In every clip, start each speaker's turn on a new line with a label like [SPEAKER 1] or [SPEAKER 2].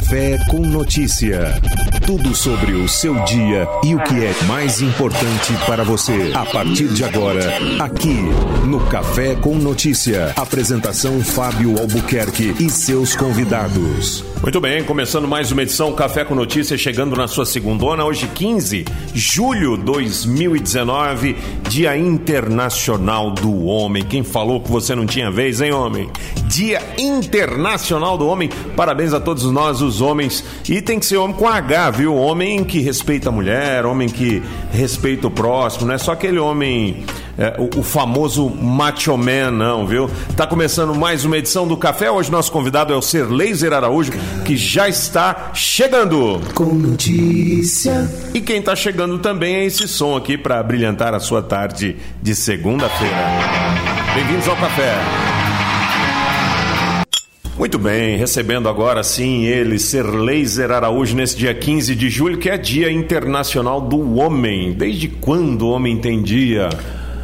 [SPEAKER 1] Café com Notícia. Tudo sobre o seu dia e o que é mais importante para você. A partir de agora, aqui no Café com Notícia. Apresentação Fábio Albuquerque e seus convidados.
[SPEAKER 2] Muito bem, começando mais uma edição Café com Notícia, chegando na sua segundona, hoje 15 de julho 2019, Dia Internacional do Homem. Quem falou que você não tinha vez, hein, homem? Dia Internacional do Homem. Parabéns a todos nós, os homens. E tem que ser homem com H, viu? Homem que respeita a mulher, homem que respeita o próximo, não é só aquele homem é, o, o, famoso macho man, não, viu? Tá começando mais uma edição do Café. Hoje nosso convidado é o Ser Laser Araújo, que já está chegando.
[SPEAKER 3] Com notícia.
[SPEAKER 2] E quem tá chegando também é esse som aqui para brilhantar a sua tarde de segunda-feira. Bem-vindos ao Café. Muito bem, recebendo agora sim ele, Ser Laser Araújo, nesse dia 15 de julho, que é Dia Internacional do Homem. Desde quando o homem tem dia?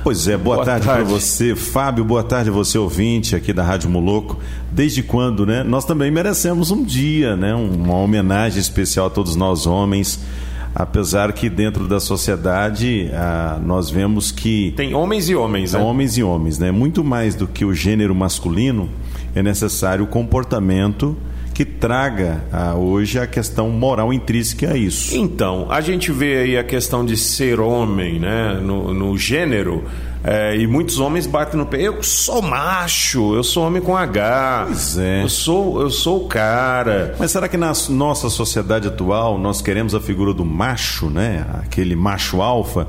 [SPEAKER 4] Pois é, boa, boa tarde, tarde. para você, Fábio, boa tarde a você, ouvinte aqui da Rádio Moloco. Desde quando, né? Nós também merecemos um dia, né? Uma homenagem especial a todos nós homens apesar que dentro da sociedade ah, nós vemos que
[SPEAKER 2] tem homens e homens, né?
[SPEAKER 4] Homens e homens, né? Muito mais do que o gênero masculino é necessário o comportamento que traga ah, hoje a questão moral intrínseca a isso.
[SPEAKER 2] Então, a gente vê aí a questão de ser homem, né, no, no gênero, é, e muitos homens batem no pé. Eu sou macho, eu sou homem com H.
[SPEAKER 4] Pois é.
[SPEAKER 2] Eu sou, eu sou o cara.
[SPEAKER 4] Mas será que na nossa sociedade atual nós queremos a figura do macho, né? Aquele macho alfa?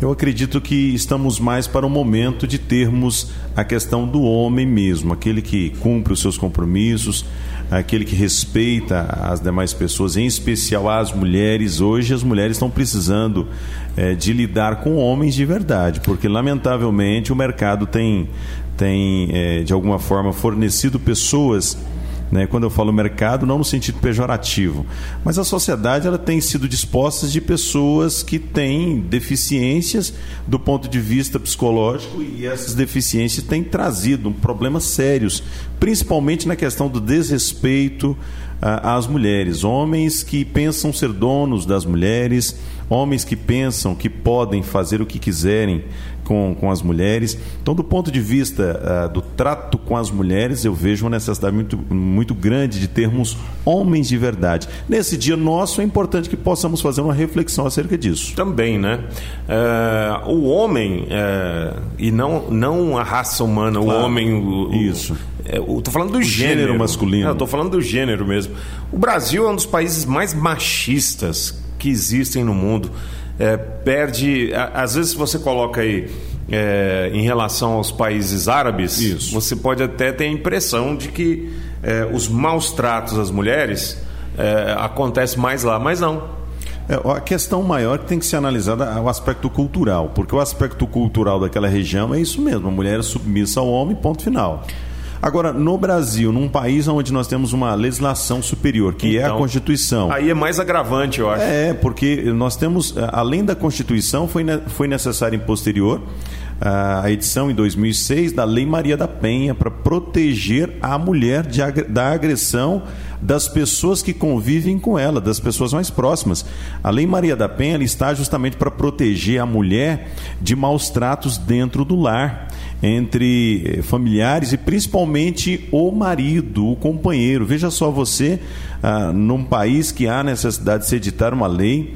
[SPEAKER 4] Eu acredito que estamos mais para o momento de termos a questão do homem mesmo, aquele que cumpre os seus compromissos, aquele que respeita as demais pessoas, em especial as mulheres. Hoje as mulheres estão precisando é, de lidar com homens de verdade, porque lamentavelmente o mercado tem, tem é, de alguma forma fornecido pessoas né? Quando eu falo mercado, não no sentido pejorativo, mas a sociedade ela tem sido disposta de pessoas que têm deficiências do ponto de vista psicológico e essas deficiências têm trazido problemas sérios, principalmente na questão do desrespeito ah, às mulheres, homens que pensam ser donos das mulheres, homens que pensam que podem fazer o que quiserem com, com as mulheres. Então, do ponto de vista uh, do trato com as mulheres, eu vejo uma necessidade muito, muito grande de termos homens de verdade. Nesse dia nosso, é importante que possamos fazer uma reflexão acerca disso.
[SPEAKER 2] Também, né? Uh, o homem, uh, e não, não a raça humana, claro, o homem. O,
[SPEAKER 4] isso.
[SPEAKER 2] Estou falando do gênero,
[SPEAKER 4] gênero masculino.
[SPEAKER 2] Estou falando do gênero mesmo. O Brasil é um dos países mais machistas que existem no mundo é, perde. Às vezes, você coloca aí é, em relação aos países árabes,
[SPEAKER 4] Isso.
[SPEAKER 2] você pode até ter a impressão de que é, os maus tratos às mulheres é, acontecem mais lá, mas não.
[SPEAKER 4] É, a questão maior que tem que ser analisada é o aspecto cultural, porque o aspecto cultural daquela região é isso mesmo: a mulher é submissa ao homem, ponto final. Agora, no Brasil, num país onde nós temos uma legislação superior, que então, é a então, Constituição.
[SPEAKER 2] Aí é mais agravante, eu acho.
[SPEAKER 4] É, porque nós temos, eh, além da Constituição, foi, foi necessário em posterior a edição em 2006 da Lei Maria da Penha para proteger a mulher de, da agressão das pessoas que convivem com ela, das pessoas mais próximas. A Lei Maria da Penha está justamente para proteger a mulher de maus tratos dentro do lar entre eh, familiares e principalmente o marido, o companheiro. Veja só você, ah, num país que há necessidade de se editar uma lei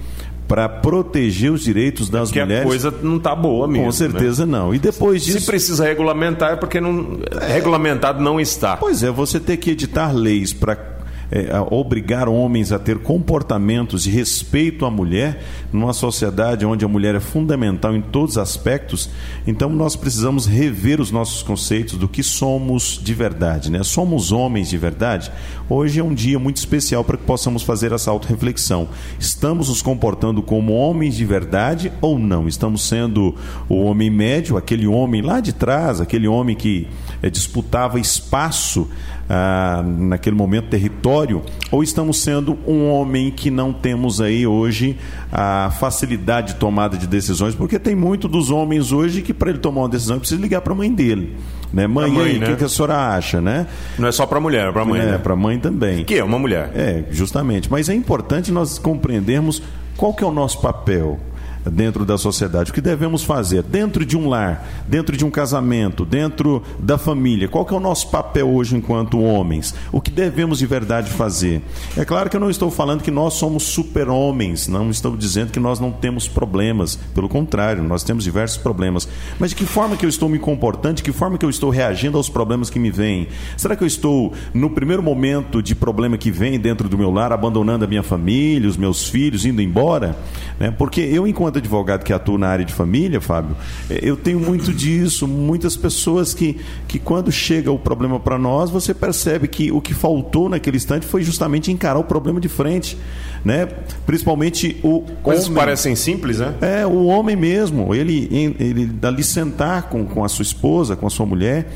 [SPEAKER 4] para proteger os direitos das
[SPEAKER 2] porque
[SPEAKER 4] mulheres.
[SPEAKER 2] a coisa não está boa mesmo.
[SPEAKER 4] Com certeza
[SPEAKER 2] né?
[SPEAKER 4] não. E depois disso.
[SPEAKER 2] Se precisa regulamentar é porque não, é... regulamentado não está.
[SPEAKER 4] Pois é, você ter que editar leis para é, obrigar homens a ter comportamentos de respeito à mulher, numa sociedade onde a mulher é fundamental em todos os aspectos, então nós precisamos rever os nossos conceitos do que somos de verdade. Né? Somos homens de verdade? Hoje é um dia muito especial para que possamos fazer essa auto-reflexão. Estamos nos comportando como homens de verdade ou não? Estamos sendo o homem médio, aquele homem lá de trás, aquele homem que é, disputava espaço ah, naquele momento, território, ou estamos sendo um homem que não temos aí hoje a facilidade de tomada de decisões, porque tem muito dos homens hoje que para ele tomar uma decisão precisa ligar para a mãe dele. Né? Mãe, mãe o né? que, que, a senhora acha, né?
[SPEAKER 2] Não é só para a mulher, é para a mãe. É, né?
[SPEAKER 4] para mãe também.
[SPEAKER 2] Que é uma mulher.
[SPEAKER 4] É, justamente. Mas é importante nós compreendermos qual que é o nosso papel dentro da sociedade. O que devemos fazer dentro de um lar, dentro de um casamento, dentro da família? Qual que é o nosso papel hoje enquanto homens? O que devemos de verdade fazer? É claro que eu não estou falando que nós somos super-homens, não estou dizendo que nós não temos problemas. Pelo contrário, nós temos diversos problemas. Mas de que forma que eu estou me comportando? De que forma que eu estou reagindo aos problemas que me vêm? Será que eu estou, no primeiro momento de problema que vem dentro do meu lar, abandonando a minha família, os meus filhos, indo embora? Né? Porque eu, enquanto enquanto advogado que atua na área de família, Fábio, é, eu tenho muito disso. Muitas pessoas que, que quando chega o problema para nós, você percebe que o que faltou naquele instante foi justamente encarar o problema de frente. Né? Principalmente o.
[SPEAKER 2] Coisas homem. parecem simples, né?
[SPEAKER 4] É, o homem mesmo. Ele, ele dali sentar com, com a sua esposa, com a sua mulher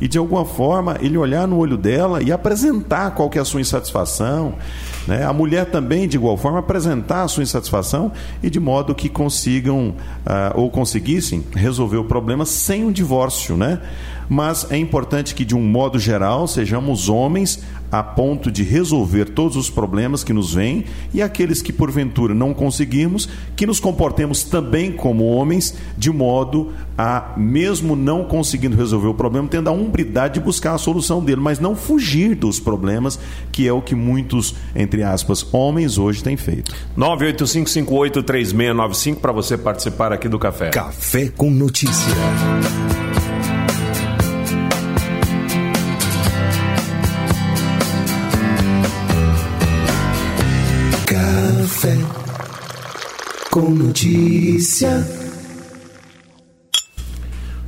[SPEAKER 4] e de alguma forma ele olhar no olho dela e apresentar qual que é a sua insatisfação, né? A mulher também, de igual forma, apresentar a sua insatisfação e de modo que consigam uh, ou conseguissem resolver o problema sem um divórcio. Né? Mas é importante que, de um modo geral, sejamos homens a ponto de resolver todos os problemas que nos vêm e aqueles que porventura não conseguirmos, que nos comportemos também como homens, de modo a, mesmo não conseguindo resolver o problema, tendo a umbridade de buscar a solução dele, mas não fugir dos problemas, que é o que muitos, entre aspas, homens hoje têm feito.
[SPEAKER 2] 985583695 para você participar aqui do café.
[SPEAKER 1] Café com notícia. Com notícia.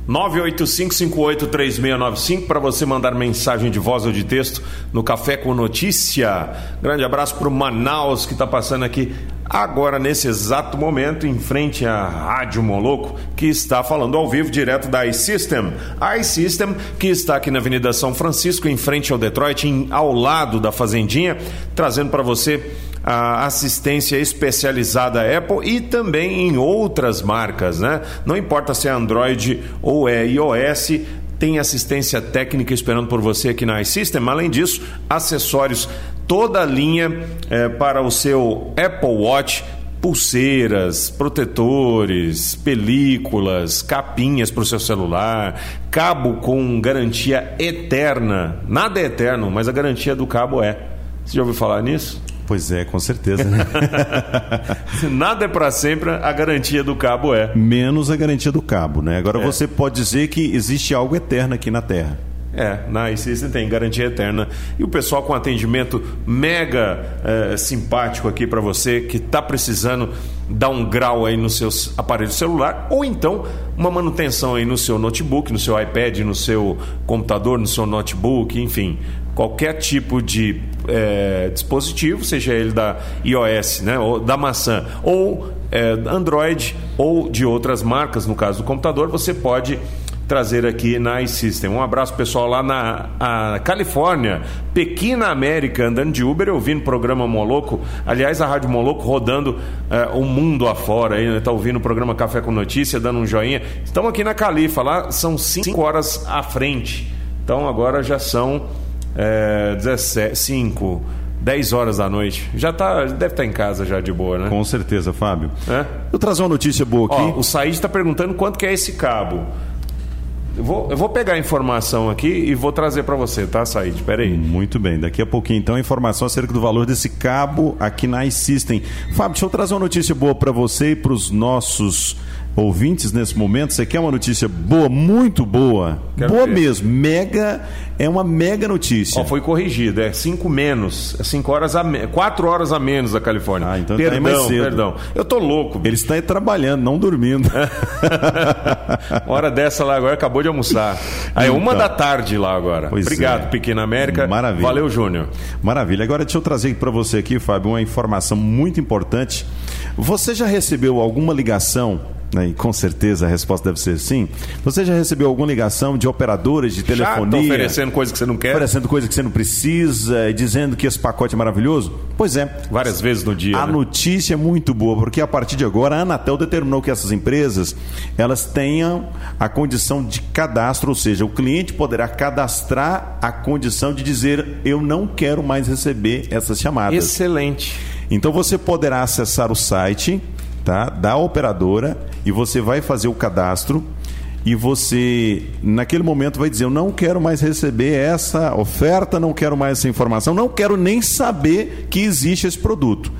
[SPEAKER 2] 985583695 para você mandar mensagem de voz ou de texto no Café com Notícia. Grande abraço para o Manaus que está passando aqui agora nesse exato momento em frente à Rádio Moloco que está falando ao vivo direto da iSystem. A iSystem que está aqui na Avenida São Francisco em frente ao Detroit, em, ao lado da Fazendinha, trazendo para você a assistência especializada Apple e também em outras marcas, né? Não importa se é Android ou é iOS, tem assistência técnica esperando por você aqui na iSystem. Além disso, acessórios, toda a linha é, para o seu Apple Watch pulseiras, protetores, películas, capinhas para o seu celular, cabo com garantia eterna. Nada é eterno, mas a garantia do cabo é. Você já ouviu falar nisso?
[SPEAKER 4] Pois é, com certeza. Né?
[SPEAKER 2] Nada é para sempre, a garantia do cabo é.
[SPEAKER 4] Menos a garantia do cabo, né? Agora é. você pode dizer que existe algo eterno aqui na Terra.
[SPEAKER 2] É, na iSystem tem garantia eterna. E o pessoal com atendimento mega é, simpático aqui para você que está precisando dar um grau aí no seu aparelho celular ou então uma manutenção aí no seu notebook, no seu iPad, no seu computador, no seu notebook, enfim qualquer tipo de é, dispositivo, seja ele da iOS, né, ou da maçã, ou é, Android, ou de outras marcas, no caso do computador, você pode trazer aqui na iSystem. Um abraço pessoal lá na Califórnia, Pequena América, andando de Uber, ouvindo o programa Moloco. Aliás, a Rádio Moloco rodando uh, o mundo afora aí, né? Ouvindo o programa Café com Notícia, dando um joinha. Estamos aqui na Califa, lá são 5 horas à frente. Então agora já são é, 17, 5, 10 horas da noite. Já tá, deve estar tá em casa já de boa, né?
[SPEAKER 4] Com certeza, Fábio.
[SPEAKER 2] É?
[SPEAKER 4] Eu trazer uma notícia boa aqui.
[SPEAKER 2] Ó, o Said está perguntando quanto que é esse cabo. Eu vou, eu vou pegar a informação aqui e vou trazer para você, tá, Said? Espera aí.
[SPEAKER 4] Muito bem. Daqui a pouquinho, então, a informação acerca do valor desse cabo aqui na iSystem. Fábio, deixa eu trazer uma notícia boa para você e para os nossos ouvintes nesse momento. Você quer uma notícia boa, muito boa? Quero boa ver. mesmo. Mega, é uma mega notícia.
[SPEAKER 2] Ó, foi corrigido, é 5 menos. É 5 horas a menos. 4 horas a menos da Califórnia.
[SPEAKER 4] Ah, então perdão, tá mais cedo.
[SPEAKER 2] perdão. Eu tô louco.
[SPEAKER 4] Ele está aí trabalhando, não dormindo.
[SPEAKER 2] Hora dessa lá agora, acabou de almoçar. Aí é uma então. da tarde lá agora. Obrigado, é. Pequena América.
[SPEAKER 4] Maravilha.
[SPEAKER 2] Valeu, Júnior.
[SPEAKER 4] Maravilha. Agora deixa eu trazer para você aqui, Fábio, uma informação muito importante. Você já recebeu alguma ligação né, e com certeza a resposta deve ser sim. Você já recebeu alguma ligação de operadoras de telefonia? Já
[SPEAKER 2] oferecendo coisa que você não quer?
[SPEAKER 4] Oferecendo coisa que você não precisa e dizendo que esse pacote é maravilhoso? Pois é.
[SPEAKER 2] Várias vezes no dia.
[SPEAKER 4] A
[SPEAKER 2] né?
[SPEAKER 4] notícia é muito boa, porque a partir de agora a Anatel determinou que essas empresas elas tenham a condição de cadastro, ou seja, o cliente poderá cadastrar a condição de dizer eu não quero mais receber essas chamadas.
[SPEAKER 2] Excelente.
[SPEAKER 4] Então você poderá acessar o site tá, da operadora e você vai fazer o cadastro e você naquele momento vai dizer eu não quero mais receber essa oferta, não quero mais essa informação, não quero nem saber que existe esse produto.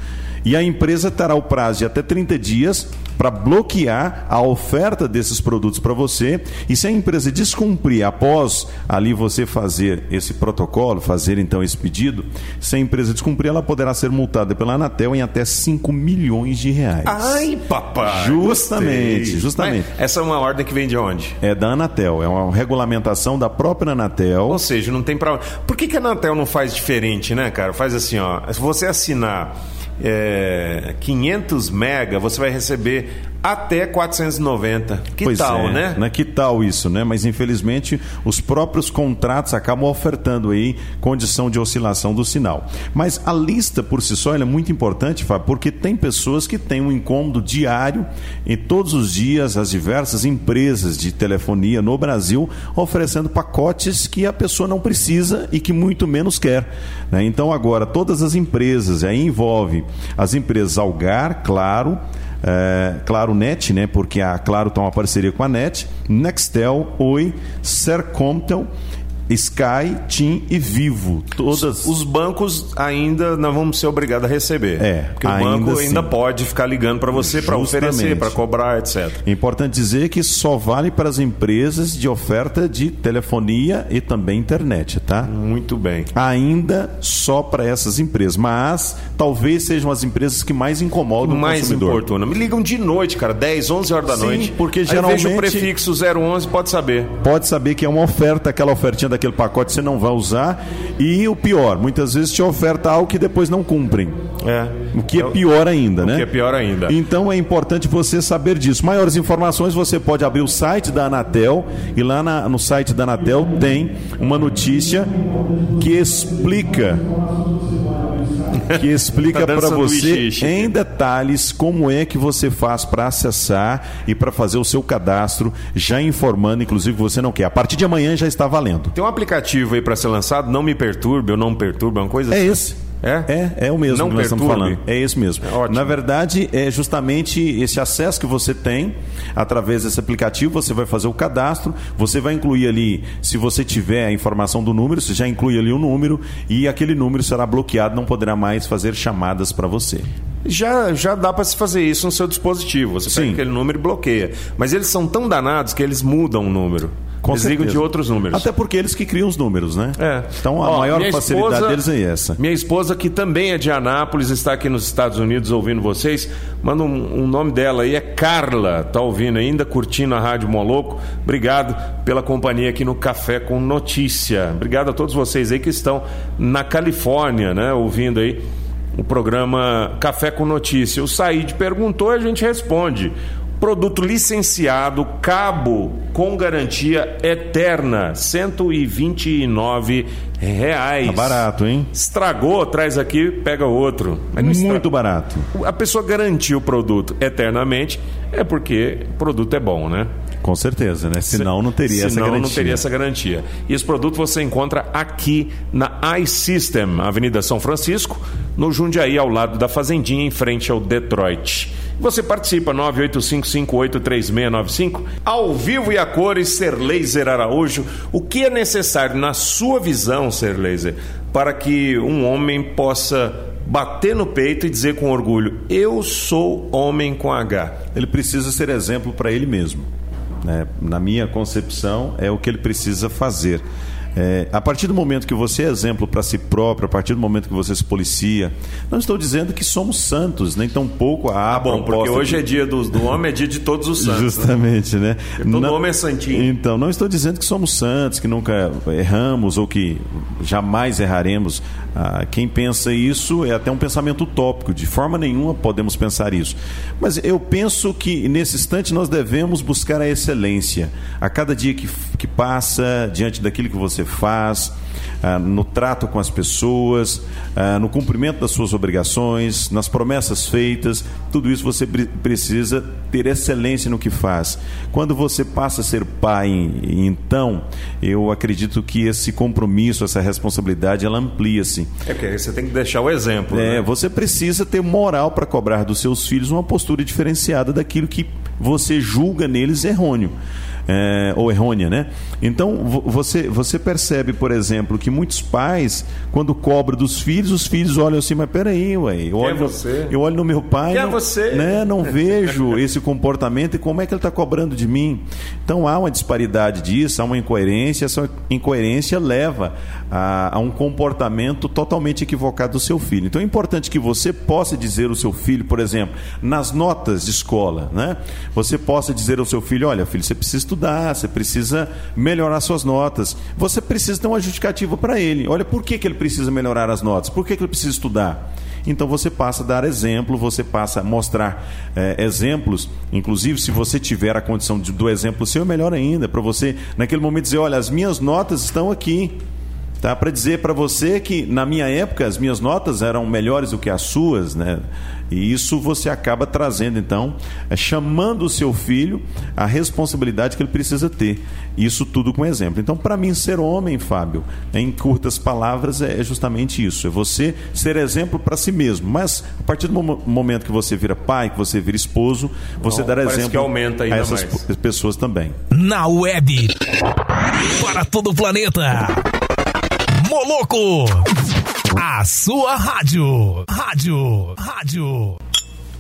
[SPEAKER 4] E a empresa terá o prazo de até 30 dias para bloquear a oferta desses produtos para você. E se a empresa descumprir após ali você fazer esse protocolo, fazer então esse pedido, se a empresa descumprir, ela poderá ser multada pela Anatel em até 5 milhões de reais.
[SPEAKER 2] Ai, papai!
[SPEAKER 4] Justamente, gostei. justamente.
[SPEAKER 2] Mas essa é uma ordem que vem de onde?
[SPEAKER 4] É da Anatel, é uma regulamentação da própria Anatel.
[SPEAKER 2] Ou seja, não tem para. Por que, que a Anatel não faz diferente, né, cara? Faz assim, ó. Se você assinar é, 500 mega, você vai receber até 490. Que
[SPEAKER 4] pois
[SPEAKER 2] tal,
[SPEAKER 4] é,
[SPEAKER 2] né?
[SPEAKER 4] né? Que tal isso, né? Mas infelizmente os próprios contratos acabam ofertando aí condição de oscilação do sinal. Mas a lista por si só é muito importante, Fábio, porque tem pessoas que têm um incômodo diário e todos os dias as diversas empresas de telefonia no Brasil oferecendo pacotes que a pessoa não precisa e que muito menos quer. Né? Então agora todas as empresas, aí envolve as empresas Algar, Claro, é, Claro Net, né? Porque a Claro tem uma parceria com a Net, Nextel, Oi, Sercomtel Sky, TIM e Vivo.
[SPEAKER 2] Todas. Os bancos ainda não vamos ser obrigados a receber.
[SPEAKER 4] É.
[SPEAKER 2] Porque o banco assim. ainda pode ficar ligando para você para oferecer, para cobrar, etc.
[SPEAKER 4] É importante dizer que só vale para as empresas de oferta de telefonia e também internet, tá?
[SPEAKER 2] Muito bem.
[SPEAKER 4] Ainda só para essas empresas, mas talvez sejam as empresas que mais incomodam
[SPEAKER 2] mais
[SPEAKER 4] o consumidor.
[SPEAKER 2] Mais importuna. Me ligam de noite, cara, 10, 11 horas da
[SPEAKER 4] Sim,
[SPEAKER 2] noite.
[SPEAKER 4] porque geralmente
[SPEAKER 2] Aí vejo o prefixo 011, pode saber.
[SPEAKER 4] Pode saber que é uma oferta, aquela ofertinha da aquele pacote você não vai usar. E o pior, muitas vezes te oferta algo que depois não cumprem.
[SPEAKER 2] É.
[SPEAKER 4] O que é pior ainda,
[SPEAKER 2] o
[SPEAKER 4] né?
[SPEAKER 2] O que é pior ainda.
[SPEAKER 4] Então é importante você saber disso. Maiores informações você pode abrir o site da Anatel e lá na, no site da Anatel tem uma notícia que explica que explica
[SPEAKER 2] tá
[SPEAKER 4] para você em detalhes como é que você faz para acessar e para fazer o seu cadastro, já informando, inclusive, você não quer. A partir de amanhã já está valendo.
[SPEAKER 2] Tem um aplicativo aí para ser lançado, não me perturbe ou não me perturbe, é uma coisa
[SPEAKER 4] É
[SPEAKER 2] assim.
[SPEAKER 4] esse.
[SPEAKER 2] É?
[SPEAKER 4] É, é o mesmo
[SPEAKER 2] Não
[SPEAKER 4] que nós estamos
[SPEAKER 2] perturbe.
[SPEAKER 4] falando. É esse mesmo.
[SPEAKER 2] É.
[SPEAKER 4] Na verdade, é justamente esse acesso que você tem através desse aplicativo, você vai fazer o cadastro, você vai incluir ali, se você tiver a informação do número, você já inclui ali o número e aquele número será bloqueado, não poderá mais fazer chamadas para você.
[SPEAKER 2] Já, já dá para se fazer isso no seu dispositivo. Você
[SPEAKER 4] Sim.
[SPEAKER 2] pega aquele número e bloqueia. Mas eles são tão danados que eles mudam o número.
[SPEAKER 4] Com
[SPEAKER 2] eles de outros números.
[SPEAKER 4] Até porque eles que criam os números, né?
[SPEAKER 2] É.
[SPEAKER 4] Então a
[SPEAKER 2] Ó,
[SPEAKER 4] maior facilidade
[SPEAKER 2] esposa-
[SPEAKER 4] deles é essa.
[SPEAKER 2] Minha esposa, que também é de Anápolis, está aqui nos Estados Unidos ouvindo vocês. Manda um, um nome dela aí, é Carla. Tá ouvindo ainda, curtindo a Rádio Moloco. Obrigado pela companhia aqui no Café com Notícia. Obrigado a todos vocês aí que estão na Califórnia, né? Ouvindo aí o programa Café com Notícia. O Said perguntou e a gente responde. Produto licenciado, cabo com garantia eterna, 129 reais.
[SPEAKER 4] Tá barato, hein?
[SPEAKER 2] Estragou, traz aqui, pega outro. Não estra-
[SPEAKER 4] Muito barato.
[SPEAKER 2] A pessoa garantiu o produto eternamente, é porque o produto é bom, né?
[SPEAKER 4] Com certeza, né? Senão não teria essa
[SPEAKER 2] Senão
[SPEAKER 4] garantia.
[SPEAKER 2] não teria essa garantia. E esse produto você encontra aqui na iSystem, Avenida São Francisco, no Jundiaí, ao lado da Fazendinha, em frente ao Detroit. Você participa 985583695, ao vivo e a cores, Ser Laser Araújo. O que é necessário na sua visão, Ser Laser, para que um homem possa bater no peito e dizer com orgulho: Eu sou homem com H?
[SPEAKER 4] Ele precisa ser exemplo para ele mesmo. né? Na minha concepção, é o que ele precisa fazer. É, a partir do momento que você é exemplo para si próprio, a partir do momento que você se policia, não estou dizendo que somos santos, nem tão pouco a
[SPEAKER 2] ah, bom, porque hoje
[SPEAKER 4] que...
[SPEAKER 2] é dia do, do homem, é dia de todos os santos.
[SPEAKER 4] Né? Justamente, né?
[SPEAKER 2] né? Todo não, homem é santinho.
[SPEAKER 4] Então, não estou dizendo que somos santos, que nunca erramos ou que jamais erraremos. Ah, quem pensa isso é até um pensamento utópico, de forma nenhuma podemos pensar isso. Mas eu penso que nesse instante nós devemos buscar a excelência. A cada dia que, que passa, diante daquilo que você faz, ah, no trato com as pessoas, ah, no cumprimento das suas obrigações, nas promessas feitas, tudo isso você precisa ter excelência no que faz. Quando você passa a ser pai, então, eu acredito que esse compromisso, essa responsabilidade, ela amplia-se.
[SPEAKER 2] É que você tem que deixar o exemplo.
[SPEAKER 4] É,
[SPEAKER 2] né?
[SPEAKER 4] você precisa ter moral para cobrar dos seus filhos uma postura diferenciada daquilo que você julga neles errôneo é, ou errônea, né? Então você, você percebe, por exemplo, que muitos pais, quando cobram dos filhos, os filhos olham assim, mas peraí, ué, eu olho,
[SPEAKER 2] é você?
[SPEAKER 4] eu olho no meu pai,
[SPEAKER 2] Quem é você?
[SPEAKER 4] Né, não vejo esse comportamento e como é que ele está cobrando de mim. Então há uma disparidade disso, há uma incoerência, essa incoerência leva a, a um comportamento totalmente equivocado do seu filho. Então é importante que você possa dizer ao seu filho, por exemplo, nas notas de escola, né? Você possa dizer ao seu filho, olha, filho, você precisa estudar, você precisa melhorar suas notas. Você precisa ter uma justificativa para ele. Olha, por que, que ele precisa melhorar as notas? Por que, que ele precisa estudar? Então você passa a dar exemplo, você passa a mostrar é, exemplos. Inclusive, se você tiver a condição de, do exemplo seu, é melhor ainda, para você, naquele momento, dizer: olha, as minhas notas estão aqui. Tá? Para dizer para você que na minha época as minhas notas eram melhores do que as suas, né? E isso você acaba trazendo, então, é, chamando o seu filho a responsabilidade que ele precisa ter. Isso tudo com exemplo. Então, para mim, ser homem, Fábio, em curtas palavras, é justamente isso. É você ser exemplo para si mesmo. Mas, a partir do momento que você vira pai, que você vira esposo, você Não, dar exemplo
[SPEAKER 2] aumenta
[SPEAKER 4] a essas
[SPEAKER 2] mais.
[SPEAKER 4] pessoas também.
[SPEAKER 5] Na web, para todo o planeta. Moloco! A sua rádio. Rádio. Rádio.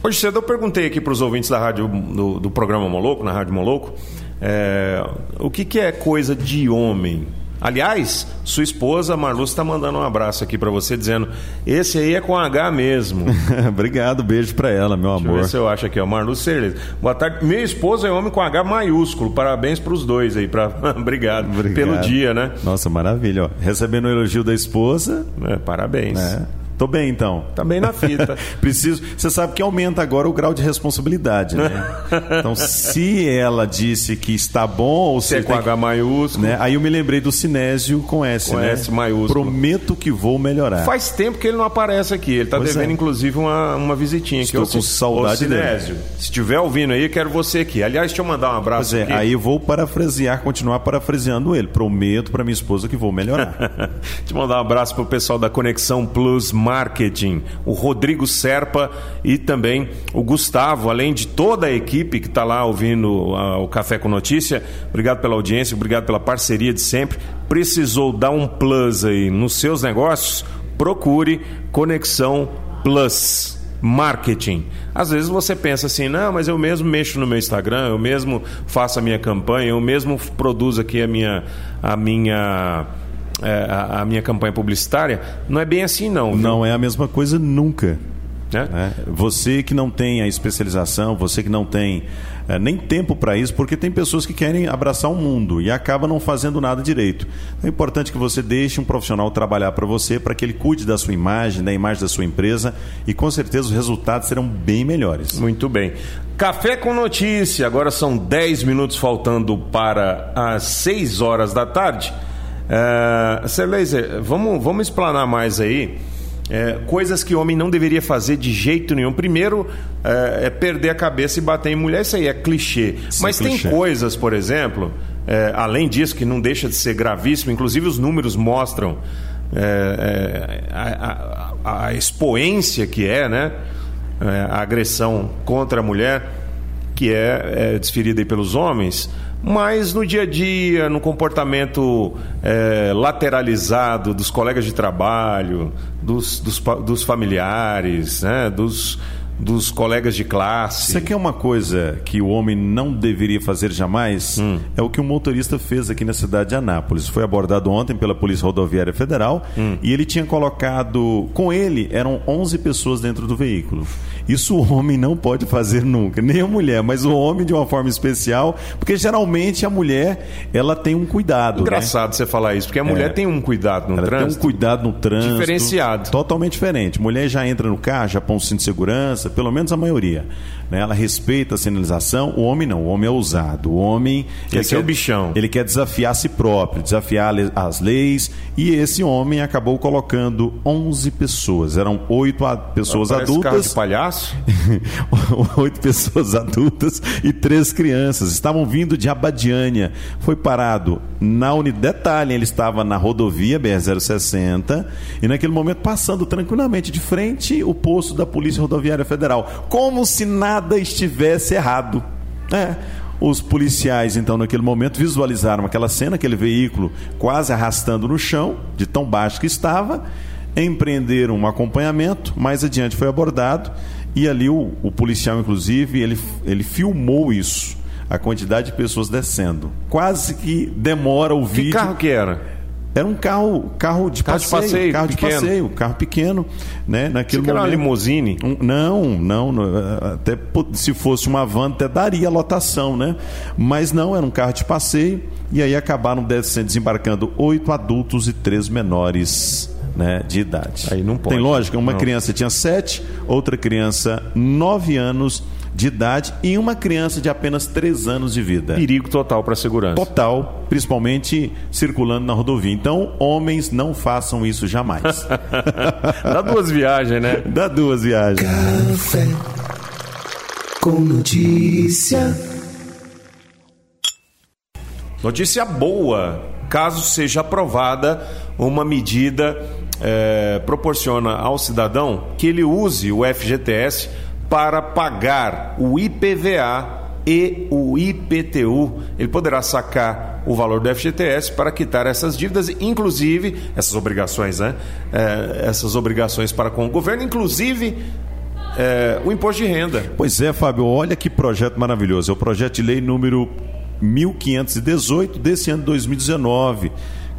[SPEAKER 2] Hoje cedo eu perguntei aqui para os ouvintes da rádio do, do, programa Moloco, na Rádio Moloco, é, o que, que é coisa de homem? Aliás, sua esposa Marluce está mandando um abraço aqui para você, dizendo: esse aí é com H mesmo.
[SPEAKER 4] Obrigado, beijo para ela, meu
[SPEAKER 2] Deixa
[SPEAKER 4] amor.
[SPEAKER 2] Deixa eu ver se eu acho aqui, ó. Marluce Cerleza. Boa tarde. Meu esposo é homem com H maiúsculo. Parabéns para os dois aí. Pra... Obrigado, Obrigado, pelo dia, né?
[SPEAKER 4] Nossa, maravilha. Ó. Recebendo o elogio da esposa.
[SPEAKER 2] É, parabéns. É.
[SPEAKER 4] Tô bem então.
[SPEAKER 2] Tá bem na fita.
[SPEAKER 4] Preciso. Você sabe que aumenta agora o grau de responsabilidade, né? então, se ela disse que está bom, ou
[SPEAKER 2] se é com H maiúsculo.
[SPEAKER 4] Né? Aí eu me lembrei do Sinésio com S,
[SPEAKER 2] com
[SPEAKER 4] né?
[SPEAKER 2] S maiúsculo.
[SPEAKER 4] Prometo que vou melhorar.
[SPEAKER 2] Faz tempo que ele não aparece aqui. Ele tá pois devendo, é. inclusive, uma, uma visitinha
[SPEAKER 4] aqui. Estou com saudade
[SPEAKER 2] Sinésio, dele. Se estiver ouvindo aí, quero você aqui. Aliás, deixa eu mandar um abraço.
[SPEAKER 4] Pois é, aí eu vou parafrasear, continuar parafraseando ele. Prometo para minha esposa que vou melhorar.
[SPEAKER 2] deixa eu mandar um abraço pro pessoal da Conexão Plus Marketing o Rodrigo Serpa e também o Gustavo, além de toda a equipe que está lá ouvindo o Café com Notícia. Obrigado pela audiência, obrigado pela parceria de sempre. Precisou dar um plus aí nos seus negócios? Procure Conexão Plus marketing. Às vezes você pensa assim, não, mas eu mesmo mexo no meu Instagram, eu mesmo faço a minha campanha, eu mesmo produzo aqui a minha a minha é, a, a, minha campanha publicitária, não é bem assim, não.
[SPEAKER 4] Viu? Não é a mesma coisa nunca. É? É. Você que não tem a especialização, você que não tem é, nem tempo para isso, porque tem pessoas que querem abraçar o mundo e acaba não fazendo nada direito. É importante que você deixe um profissional trabalhar para você, para que ele cuide da sua imagem, da imagem da sua empresa e com certeza os resultados serão bem melhores.
[SPEAKER 2] Muito bem. Café com notícia, agora são 10 minutos faltando para as 6 horas da tarde. Uh, Sir Laser, vamos, vamos explanar mais aí. É, coisas que o homem não deveria fazer de jeito nenhum. Primeiro, é, é perder a cabeça e bater em mulher. Isso aí é clichê. Sim, Mas clichê. tem coisas, por exemplo, é, além disso, que não deixa de ser gravíssimo. Inclusive, os números mostram é, é, a, a, a, expoência que é, né? É, a agressão contra a mulher, que é, desferida pelos homens mas no dia a dia, no comportamento é, lateralizado dos colegas de trabalho, dos, dos, dos familiares, né, dos, dos colegas de classe.
[SPEAKER 4] Você quer uma coisa que o homem não deveria fazer jamais? Hum. É o que um motorista fez aqui na cidade de Anápolis. Foi abordado ontem pela Polícia Rodoviária Federal hum. e ele tinha colocado. Com ele eram 11 pessoas dentro do veículo. Isso o homem não pode fazer nunca, nem a mulher, mas o homem de uma forma especial, porque geralmente a mulher ela tem um cuidado. Né?
[SPEAKER 2] Engraçado
[SPEAKER 4] né?
[SPEAKER 2] você falar isso, porque a mulher é. tem um cuidado no
[SPEAKER 4] ela
[SPEAKER 2] trânsito.
[SPEAKER 4] Tem um cuidado no trânsito.
[SPEAKER 2] Diferenciado.
[SPEAKER 4] Totalmente diferente. Mulher já entra no carro, já põe um cinto de segurança, pelo menos a maioria. Né? Ela respeita a sinalização. O homem não, o homem é ousado. O homem.
[SPEAKER 2] Ser quer, o bichão.
[SPEAKER 4] Ele quer desafiar a si próprio, desafiar as leis. E esse homem acabou colocando 11 pessoas. Eram oito pessoas adultas. Carro de
[SPEAKER 2] palhaço?
[SPEAKER 4] oito pessoas adultas e três crianças. Estavam vindo de Abadiânia. Foi parado na unidade. Detalhe, ele estava na rodovia BR-060 e naquele momento passando tranquilamente de frente o posto da Polícia Rodoviária Federal, como se nada estivesse errado. É. Os policiais, então, naquele momento, visualizaram aquela cena, aquele veículo quase arrastando no chão, de tão baixo que estava, empreenderam um acompanhamento, mais adiante foi abordado, e ali o, o policial, inclusive, ele, ele filmou isso, a quantidade de pessoas descendo. Quase que demora o vídeo.
[SPEAKER 2] Que carro que era?
[SPEAKER 4] Era um carro, carro de
[SPEAKER 2] carro
[SPEAKER 4] passeio,
[SPEAKER 2] de passeio
[SPEAKER 4] carro
[SPEAKER 2] pequeno.
[SPEAKER 4] de passeio, carro pequeno, né? Naquele Você momento.
[SPEAKER 2] Era uma limousine?
[SPEAKER 4] Um, não, não, até se fosse uma van até daria lotação, né? Mas não, era um carro de passeio e aí acabaram desembarcando oito adultos e três menores. Né, de idade.
[SPEAKER 2] Aí não pode.
[SPEAKER 4] Tem lógica, uma
[SPEAKER 2] não.
[SPEAKER 4] criança tinha sete, outra criança nove anos de idade e uma criança de apenas 3 anos de vida.
[SPEAKER 2] Perigo total para a segurança.
[SPEAKER 4] Total, principalmente circulando na rodovia. Então, homens não façam isso jamais.
[SPEAKER 2] Dá duas viagens, né?
[SPEAKER 4] Dá duas viagens.
[SPEAKER 3] Café com notícia.
[SPEAKER 2] Notícia boa. Caso seja aprovada uma medida é, proporciona ao cidadão que ele use o FGTS para pagar o IPVA e o IPTU. Ele poderá sacar o valor do FGTS para quitar essas dívidas, inclusive essas obrigações, né? É, essas obrigações para com o governo, inclusive é, o imposto de renda.
[SPEAKER 4] Pois é, Fábio, olha que projeto maravilhoso. É o projeto de lei número 1518 desse ano 2019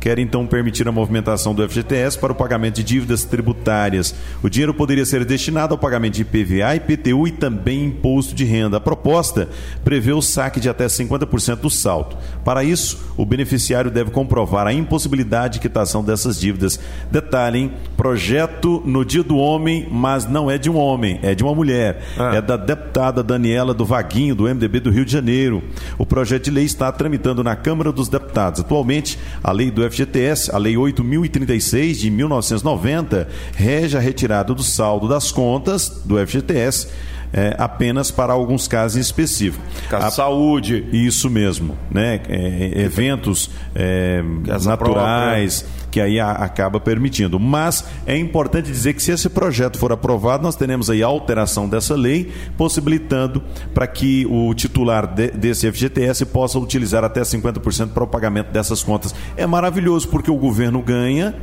[SPEAKER 4] quer então permitir a movimentação do FGTS para o pagamento de dívidas tributárias. O dinheiro poderia ser destinado ao pagamento de IPVA, IPTU e também imposto de renda. A proposta prevê o saque de até 50% do saldo. Para isso, o beneficiário deve comprovar a impossibilidade de quitação dessas dívidas. Detalhe, projeto no dia do homem, mas não é de um homem, é de uma mulher. Ah. É da deputada Daniela do Vaguinho, do MDB do Rio de Janeiro. O projeto de lei está tramitando na Câmara dos Deputados. Atualmente, a lei do FGTS, a Lei 8036 de 1990, rege a retirada do saldo das contas do FGTS é, apenas para alguns casos específicos.
[SPEAKER 2] Caso a, saúde.
[SPEAKER 4] Isso mesmo, né? É, eventos é, naturais. Própria que aí a, acaba permitindo. Mas é importante dizer que se esse projeto for aprovado, nós teremos aí a alteração dessa lei, possibilitando para que o titular de, desse FGTS possa utilizar até 50% para o pagamento dessas contas. É maravilhoso porque o governo ganha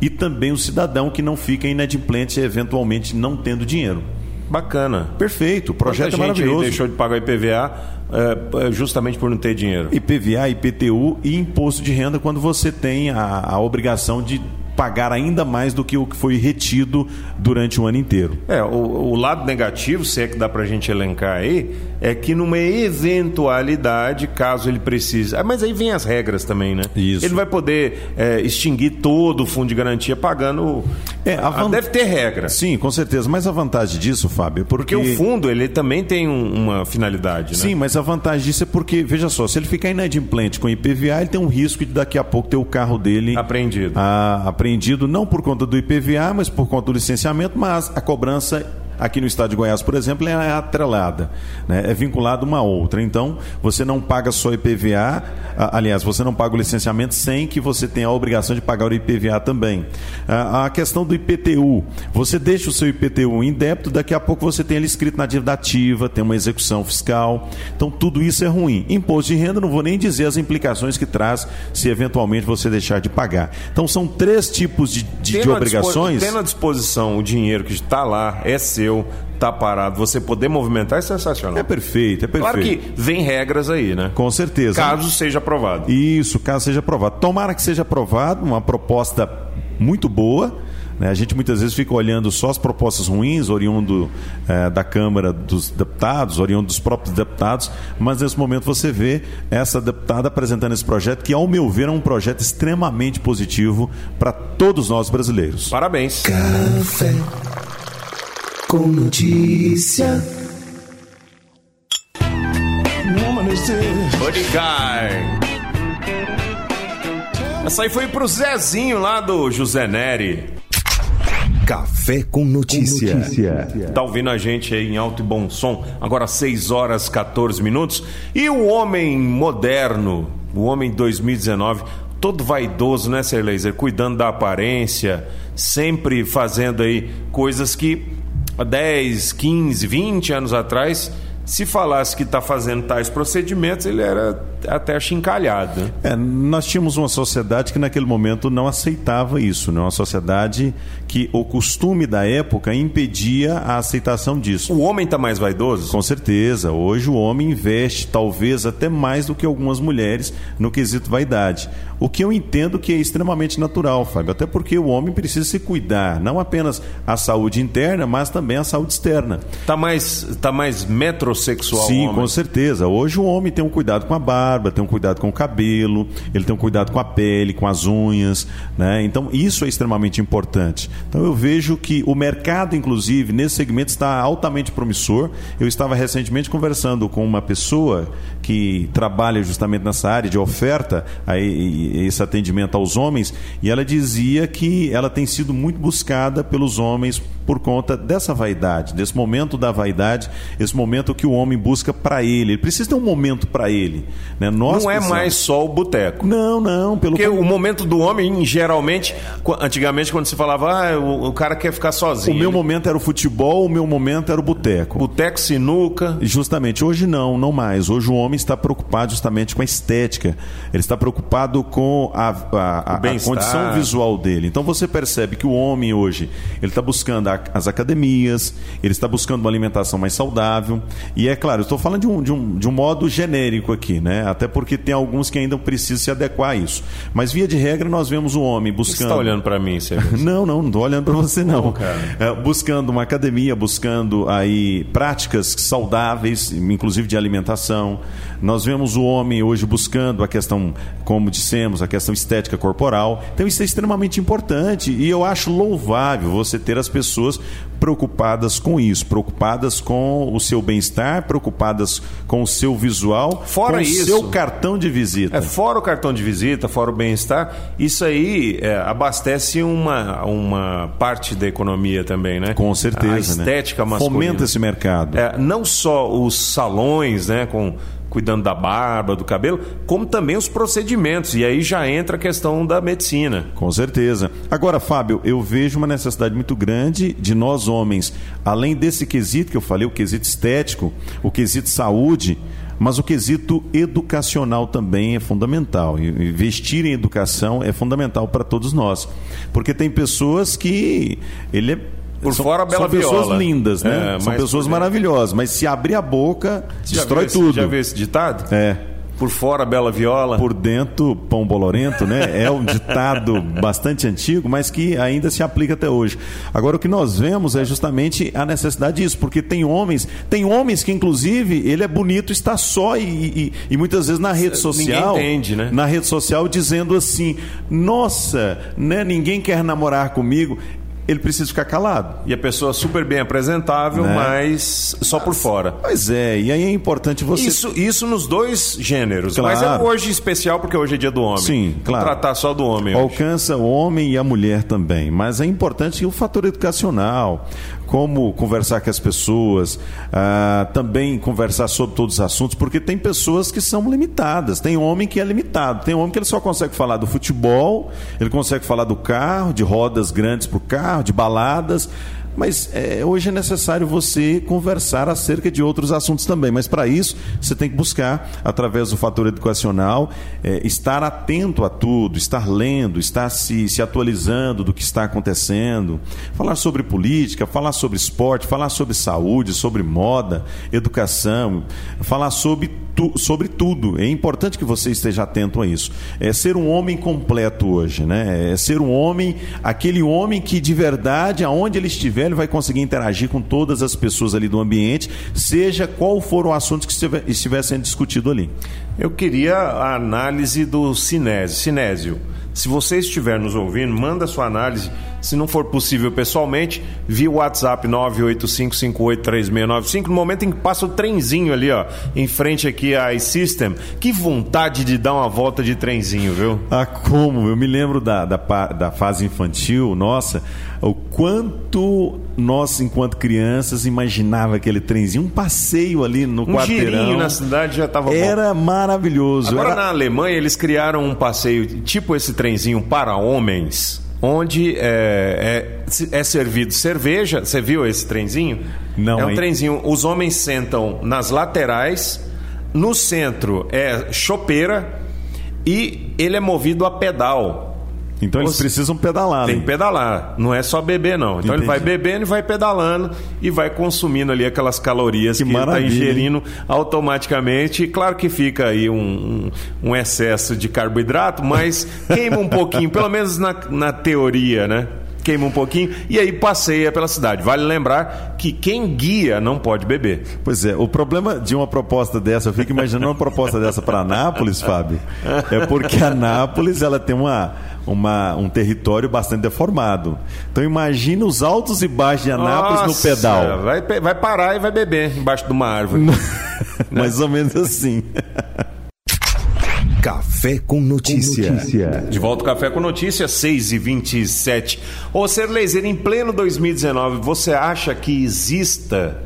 [SPEAKER 4] e também o cidadão que não fica inadimplente eventualmente não tendo dinheiro.
[SPEAKER 2] Bacana.
[SPEAKER 4] Perfeito, o projeto
[SPEAKER 2] Quanta
[SPEAKER 4] é maravilhoso.
[SPEAKER 2] Gente deixou de pagar o IPVA é, é, justamente por não ter dinheiro.
[SPEAKER 4] IPVA, IPTU e imposto de renda quando você tem a, a obrigação de pagar ainda mais do que o que foi retido durante o ano inteiro.
[SPEAKER 2] É, o, o lado negativo, se é que dá para a gente elencar aí, é que numa eventualidade, caso ele precise. Ah, mas aí vem as regras também, né?
[SPEAKER 4] Isso.
[SPEAKER 2] Ele vai poder é, extinguir todo o fundo de garantia pagando.
[SPEAKER 4] É, van...
[SPEAKER 2] Deve ter regra.
[SPEAKER 4] Sim, com certeza. Mas a vantagem disso, Fábio, é porque.
[SPEAKER 2] Porque o fundo, ele também tem um, uma finalidade, né?
[SPEAKER 4] Sim, mas a vantagem disso é porque, veja só, se ele ficar inadimplente com IPVA, ele tem um risco de daqui a pouco ter o carro dele.
[SPEAKER 2] Apreendido.
[SPEAKER 4] A, apreendido, não por conta do IPVA, mas por conta do licenciamento, mas a cobrança aqui no estado de Goiás, por exemplo, é atrelada, né? é vinculada uma a outra. Então, você não paga só IPVA, aliás, você não paga o licenciamento sem que você tenha a obrigação de pagar o IPVA também. A questão do IPTU, você deixa o seu IPTU em débito, daqui a pouco você tem ele escrito na dívida ativa, tem uma execução fiscal. Então, tudo isso é ruim. Imposto de renda, não vou nem dizer as implicações que traz se eventualmente você deixar de pagar. Então, são três tipos de, de, de obrigações.
[SPEAKER 2] Tendo à disposição o dinheiro que está lá, é seu seu, tá parado, você poder movimentar é sensacional.
[SPEAKER 4] É perfeito, é perfeito.
[SPEAKER 2] Claro que vem regras aí, né?
[SPEAKER 4] Com certeza.
[SPEAKER 2] Caso seja aprovado.
[SPEAKER 4] Isso, caso seja aprovado. Tomara que seja aprovado, uma proposta muito boa. Né? A gente muitas vezes fica olhando só as propostas ruins, oriundo eh, da Câmara dos Deputados, oriundo dos próprios deputados, mas nesse momento você vê essa deputada apresentando esse projeto, que, ao meu ver, é um projeto extremamente positivo para todos nós brasileiros.
[SPEAKER 2] Parabéns.
[SPEAKER 3] Café com notícia.
[SPEAKER 2] Bodyguard. Essa aí foi pro Zezinho lá do José Neri.
[SPEAKER 1] Café com notícia.
[SPEAKER 2] Tá ouvindo a gente aí em alto e bom som. Agora 6 horas 14 minutos. E o homem moderno, o homem 2019, todo vaidoso, né, Ser Laser? Cuidando da aparência, sempre fazendo aí coisas que 10, 15, 20 anos atrás, se falasse que está fazendo tais procedimentos, ele era até achincalhado. né?
[SPEAKER 4] É, nós tínhamos uma sociedade que naquele momento não aceitava isso, né? uma sociedade que o costume da época impedia a aceitação disso.
[SPEAKER 2] O homem tá mais vaidoso?
[SPEAKER 4] Com certeza, hoje o homem investe talvez até mais do que algumas mulheres no quesito vaidade. O que eu entendo que é extremamente natural, Fábio, até porque o homem precisa se cuidar, não apenas a saúde interna, mas também a saúde externa.
[SPEAKER 2] Tá mais, tá mais metrosexual
[SPEAKER 4] Sim, com certeza. Hoje o homem tem um cuidado com a barba, tem um cuidado com o cabelo, ele tem um cuidado com a pele, com as unhas, né? Então isso é extremamente importante. Então eu vejo que o mercado, inclusive, nesse segmento está altamente promissor. Eu estava recentemente conversando com uma pessoa que trabalha justamente nessa área de oferta, aí, esse atendimento aos homens, e ela dizia que ela tem sido muito buscada pelos homens por conta dessa vaidade, desse momento da vaidade, esse momento que o homem busca para ele. Ele precisa ter um momento para ele. Né? Nós
[SPEAKER 2] Não é
[SPEAKER 4] precisamos-
[SPEAKER 2] mais só o boteco.
[SPEAKER 4] Não, não. Pelo
[SPEAKER 2] Porque o momento do homem, geralmente, antigamente, quando se falava, ah, o, o cara quer ficar
[SPEAKER 4] o
[SPEAKER 2] sozinho.
[SPEAKER 4] meu momento era o futebol, o meu momento era o boteco.
[SPEAKER 2] Boteco, sinuca.
[SPEAKER 4] Justamente, hoje não, não mais. Hoje o homem está preocupado justamente com a estética. Ele está preocupado com a, a- a- a condição visual dele. Então você percebe que o homem hoje, ele está buscando as academias, ele está buscando uma alimentação mais saudável. E é claro, eu estou falando de um, de, um, de um modo genérico aqui, né? Até porque tem alguns que ainda precisam se adequar a isso. Mas via de regra, nós vemos o homem
[SPEAKER 2] Você
[SPEAKER 4] buscando.
[SPEAKER 2] está olhando para mim, Sérgio?
[SPEAKER 4] Não, não, não estou olhando para você não. É, buscando uma academia, buscando aí práticas saudáveis, inclusive de alimentação. Nós vemos o homem hoje buscando a questão, como dissemos, a questão estética corporal. Então isso é extremamente importante e eu acho louvável você ter as pessoas preocupadas com isso, preocupadas com o seu bem-estar, preocupadas com o seu visual,
[SPEAKER 2] Fora
[SPEAKER 4] com
[SPEAKER 2] isso-
[SPEAKER 4] o seu cartão de visita.
[SPEAKER 2] É, fora o cartão de visita, fora o bem-estar, isso aí é, abastece uma, uma parte da economia também, né?
[SPEAKER 4] Com certeza,
[SPEAKER 2] A
[SPEAKER 4] né?
[SPEAKER 2] estética masculina.
[SPEAKER 4] Fomenta esse mercado.
[SPEAKER 2] É, não só os salões, né, com cuidando da barba, do cabelo, como também os procedimentos. E aí já entra a questão da medicina.
[SPEAKER 4] Com certeza. Agora, Fábio, eu vejo uma necessidade muito grande de nós homens, além desse quesito que eu falei, o quesito estético, o quesito saúde, mas o quesito educacional também é fundamental. Investir em educação é fundamental para todos nós. Porque tem pessoas que ele é
[SPEAKER 2] Por
[SPEAKER 4] são,
[SPEAKER 2] fora, bela
[SPEAKER 4] são pessoas
[SPEAKER 2] viola.
[SPEAKER 4] lindas, né?
[SPEAKER 2] É,
[SPEAKER 4] são pessoas maravilhosas, mas se abrir a boca,
[SPEAKER 2] já
[SPEAKER 4] destrói
[SPEAKER 2] esse-
[SPEAKER 4] tudo.
[SPEAKER 2] Já viu esse ditado?
[SPEAKER 4] É.
[SPEAKER 2] Por fora, bela viola.
[SPEAKER 4] Por dentro, pão bolorento, né? É um ditado bastante antigo, mas que ainda se aplica até hoje. Agora, o que nós vemos é justamente a necessidade disso, porque tem homens, tem homens que, inclusive, ele é bonito, está só e, e- e muitas vezes na rede social.
[SPEAKER 2] entende, né?
[SPEAKER 4] Na rede social dizendo assim: nossa, né? Ninguém quer namorar comigo. Ele precisa ficar calado.
[SPEAKER 2] E a pessoa super bem apresentável,
[SPEAKER 4] Né?
[SPEAKER 2] mas só por fora.
[SPEAKER 4] Pois é, e aí é importante você.
[SPEAKER 2] Isso, isso nos dois gêneros.
[SPEAKER 4] Claro.
[SPEAKER 2] Mas é hoje especial porque hoje é dia do homem.
[SPEAKER 4] Sim,
[SPEAKER 2] Vou
[SPEAKER 4] claro.
[SPEAKER 2] tratar só do homem. hoje.
[SPEAKER 4] Alcança o homem e a mulher também, mas é importante o fator educacional, como conversar com as pessoas, ah, também conversar sobre todos os assuntos, porque tem pessoas que são limitadas. Tem homem que é limitado, tem homem que ele só consegue falar do futebol, ele consegue falar do carro, de rodas grandes para o carro, de baladas. Mas é, hoje é necessário você conversar acerca de outros assuntos também. Mas para isso, você tem que buscar, através do fator educacional, é, estar atento a tudo, estar lendo, estar se, se atualizando do que está acontecendo, falar sobre política, falar sobre esporte, falar sobre saúde, sobre moda, educação, falar sobre tu, sobre tudo. É importante que você esteja atento a isso. É ser um homem completo hoje, né? É ser um homem, aquele homem que de verdade, aonde ele estiver, ele vai conseguir interagir com todas as pessoas ali do ambiente, seja qual for o assunto que estiver, estiver sendo discutido ali.
[SPEAKER 2] Eu queria a análise do Sinésio. Sinésio, se você estiver nos ouvindo, manda sua análise se não for possível pessoalmente, via WhatsApp 985583695, no momento em que passa o trenzinho ali, ó, em frente aqui à iSystem. Que vontade de dar uma volta de trenzinho, viu?
[SPEAKER 4] Ah, como? Eu me lembro da, da, da fase infantil, nossa, o quanto nós, enquanto crianças, imaginava aquele trenzinho, um passeio ali no um quarteirão.
[SPEAKER 2] na cidade já estava
[SPEAKER 4] Era maravilhoso.
[SPEAKER 2] Agora
[SPEAKER 4] Era...
[SPEAKER 2] na Alemanha eles criaram um passeio tipo esse trenzinho para homens onde é, é, é, servido cerveja. Você viu esse trenzinho?
[SPEAKER 4] Não.
[SPEAKER 2] É um trenzinho. Os homens sentam nas laterais, no centro é chopeira e ele é movido a pedal.
[SPEAKER 4] Então eles Você precisam pedalar.
[SPEAKER 2] Tem que pedalar, não é só beber não. Então Entendi. ele vai bebendo e vai pedalando e vai consumindo ali aquelas calorias que, que ele está ingerindo automaticamente. E claro que fica aí um, um, um excesso de carboidrato, mas queima um pouquinho, pelo menos na, na teoria, né? queima um pouquinho e aí passeia pela cidade. Vale lembrar que quem guia não pode beber.
[SPEAKER 4] Pois é, o problema de uma proposta dessa, eu fico imaginando uma proposta dessa para Anápolis, Fábio, é porque Anápolis ela tem uma uma, um território bastante deformado. Então imagina os altos e baixos de Anápolis Nossa, no pedal.
[SPEAKER 2] Vai, vai parar e vai beber embaixo de uma árvore.
[SPEAKER 4] Mais ou menos assim.
[SPEAKER 1] Café com notícia. com notícia.
[SPEAKER 2] De volta ao Café com Notícia, 6 e 27 Ô, Ser Laser, em pleno 2019, você acha que exista